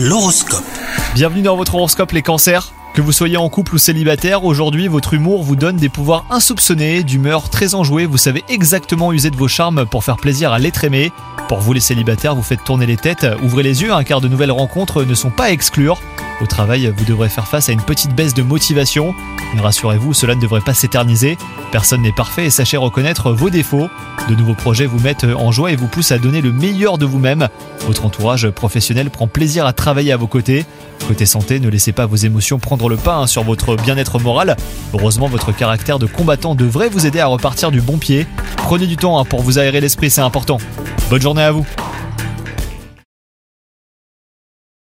L'horoscope. Bienvenue dans votre horoscope les cancers. Que vous soyez en couple ou célibataire, aujourd'hui votre humour vous donne des pouvoirs insoupçonnés, d'humeur très enjouée, vous savez exactement user de vos charmes pour faire plaisir à l'être aimé. Pour vous les célibataires, vous faites tourner les têtes, ouvrez les yeux hein, car de nouvelles rencontres ne sont pas à exclure. Au travail, vous devrez faire face à une petite baisse de motivation. Mais rassurez-vous, cela ne devrait pas s'éterniser. Personne n'est parfait et sachez reconnaître vos défauts. De nouveaux projets vous mettent en joie et vous poussent à donner le meilleur de vous-même. Votre entourage professionnel prend plaisir à travailler à vos côtés. Côté santé, ne laissez pas vos émotions prendre le pas hein, sur votre bien-être moral. Heureusement, votre caractère de combattant devrait vous aider à repartir du bon pied. Prenez du temps hein, pour vous aérer l'esprit, c'est important. Bonne journée à vous